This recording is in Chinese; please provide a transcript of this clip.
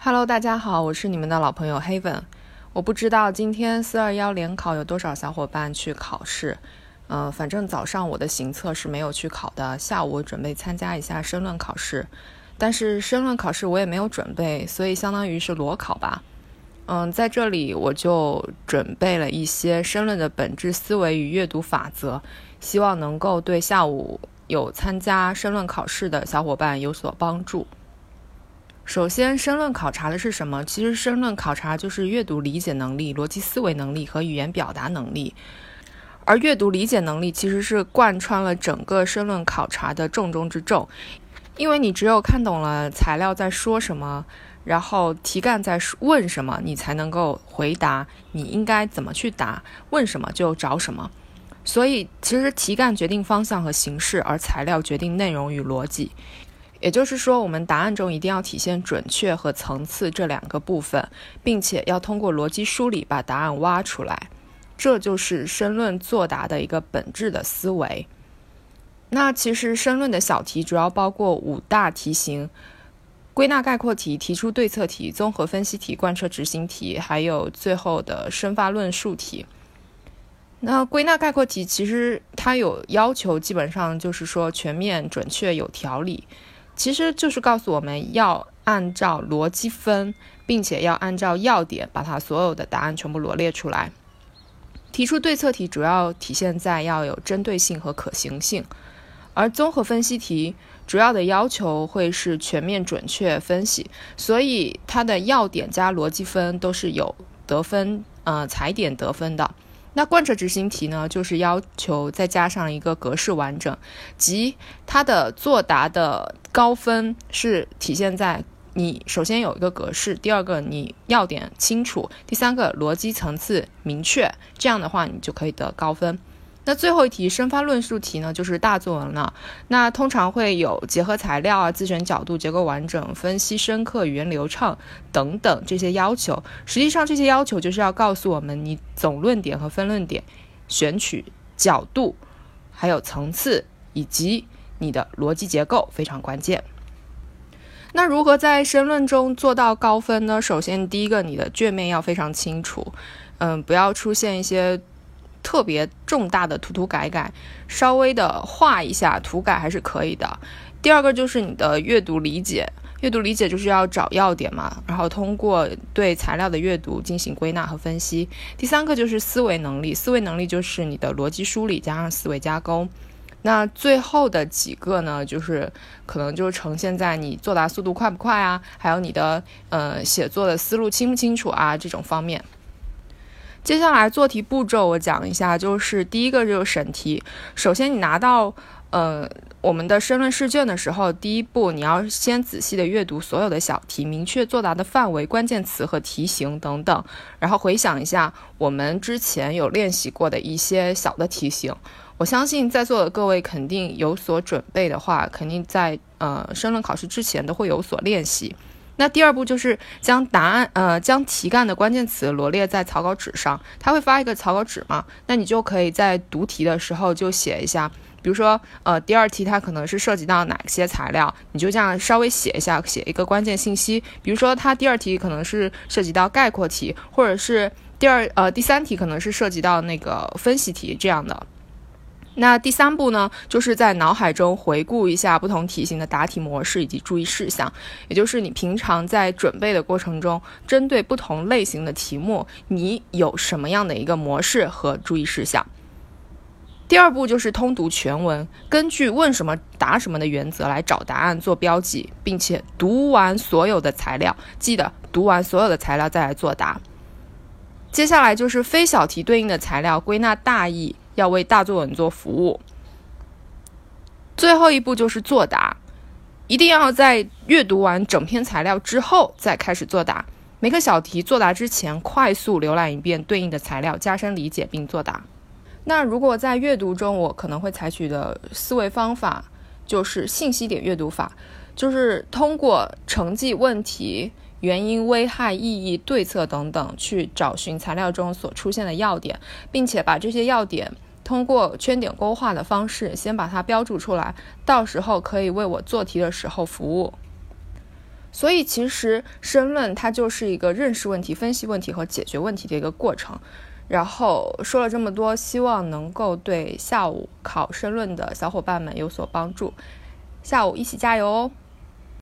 Hello，大家好，我是你们的老朋友 Haven。我不知道今天四二幺联考有多少小伙伴去考试，呃，反正早上我的行测是没有去考的，下午我准备参加一下申论考试，但是申论考试我也没有准备，所以相当于是裸考吧。嗯，在这里我就准备了一些申论的本质思维与阅读法则，希望能够对下午有参加申论考试的小伙伴有所帮助。首先，申论考察的是什么？其实，申论考察就是阅读理解能力、逻辑思维能力和语言表达能力。而阅读理解能力其实是贯穿了整个申论考察的重中之重，因为你只有看懂了材料在说什么，然后题干在问什么，你才能够回答你应该怎么去答，问什么就找什么。所以，其实题干决定方向和形式，而材料决定内容与逻辑。也就是说，我们答案中一定要体现准确和层次这两个部分，并且要通过逻辑梳理把答案挖出来，这就是申论作答的一个本质的思维。那其实申论的小题主要包括五大题型：归纳概括题、提出对策题、综合分析题、贯彻执行题，还有最后的申发论述题。那归纳概括题其实它有要求，基本上就是说全面、准确、有条理。其实就是告诉我们要按照逻辑分，并且要按照要点把它所有的答案全部罗列出来。提出对策题主要体现在要有针对性和可行性，而综合分析题主要的要求会是全面准确分析，所以它的要点加逻辑分都是有得分，呃，踩点得分的。那贯彻执行题呢，就是要求再加上一个格式完整，即它的作答的高分是体现在你首先有一个格式，第二个你要点清楚，第三个逻辑层次明确，这样的话你就可以得高分。那最后一题申发论述题呢，就是大作文了。那通常会有结合材料啊、自选角度、结构完整、分析深刻、语言流畅等等这些要求。实际上，这些要求就是要告诉我们，你总论点和分论点、选取角度、还有层次以及你的逻辑结构非常关键。那如何在申论中做到高分呢？首先，第一个，你的卷面要非常清楚，嗯，不要出现一些。特别重大的涂涂改改，稍微的画一下涂改还是可以的。第二个就是你的阅读理解，阅读理解就是要找要点嘛，然后通过对材料的阅读进行归纳和分析。第三个就是思维能力，思维能力就是你的逻辑梳理加上思维加工。那最后的几个呢，就是可能就是呈现在你作答速度快不快啊，还有你的呃写作的思路清不清楚啊这种方面。接下来做题步骤我讲一下，就是第一个就是审题。首先你拿到呃我们的申论试卷的时候，第一步你要先仔细的阅读所有的小题，明确作答的范围、关键词和题型等等，然后回想一下我们之前有练习过的一些小的题型。我相信在座的各位肯定有所准备的话，肯定在呃申论考试之前都会有所练习。那第二步就是将答案，呃，将题干的关键词罗列在草稿纸上。他会发一个草稿纸嘛？那你就可以在读题的时候就写一下，比如说，呃，第二题它可能是涉及到哪些材料，你就这样稍微写一下，写一个关键信息。比如说，它第二题可能是涉及到概括题，或者是第二，呃，第三题可能是涉及到那个分析题这样的。那第三步呢，就是在脑海中回顾一下不同题型的答题模式以及注意事项，也就是你平常在准备的过程中，针对不同类型的题目，你有什么样的一个模式和注意事项。第二步就是通读全文，根据问什么答什么的原则来找答案做标记，并且读完所有的材料，记得读完所有的材料再来作答。接下来就是非小题对应的材料归纳大意。要为大作文做服务。最后一步就是作答，一定要在阅读完整篇材料之后再开始作答。每个小题作答之前，快速浏览一遍对应的材料，加深理解并作答。那如果在阅读中，我可能会采取的思维方法就是信息点阅读法，就是通过成绩、问题、原因、危害、意义、对策等等，去找寻材料中所出现的要点，并且把这些要点。通过圈点勾画的方式，先把它标注出来，到时候可以为我做题的时候服务。所以其实申论它就是一个认识问题、分析问题和解决问题的一个过程。然后说了这么多，希望能够对下午考申论的小伙伴们有所帮助。下午一起加油哦！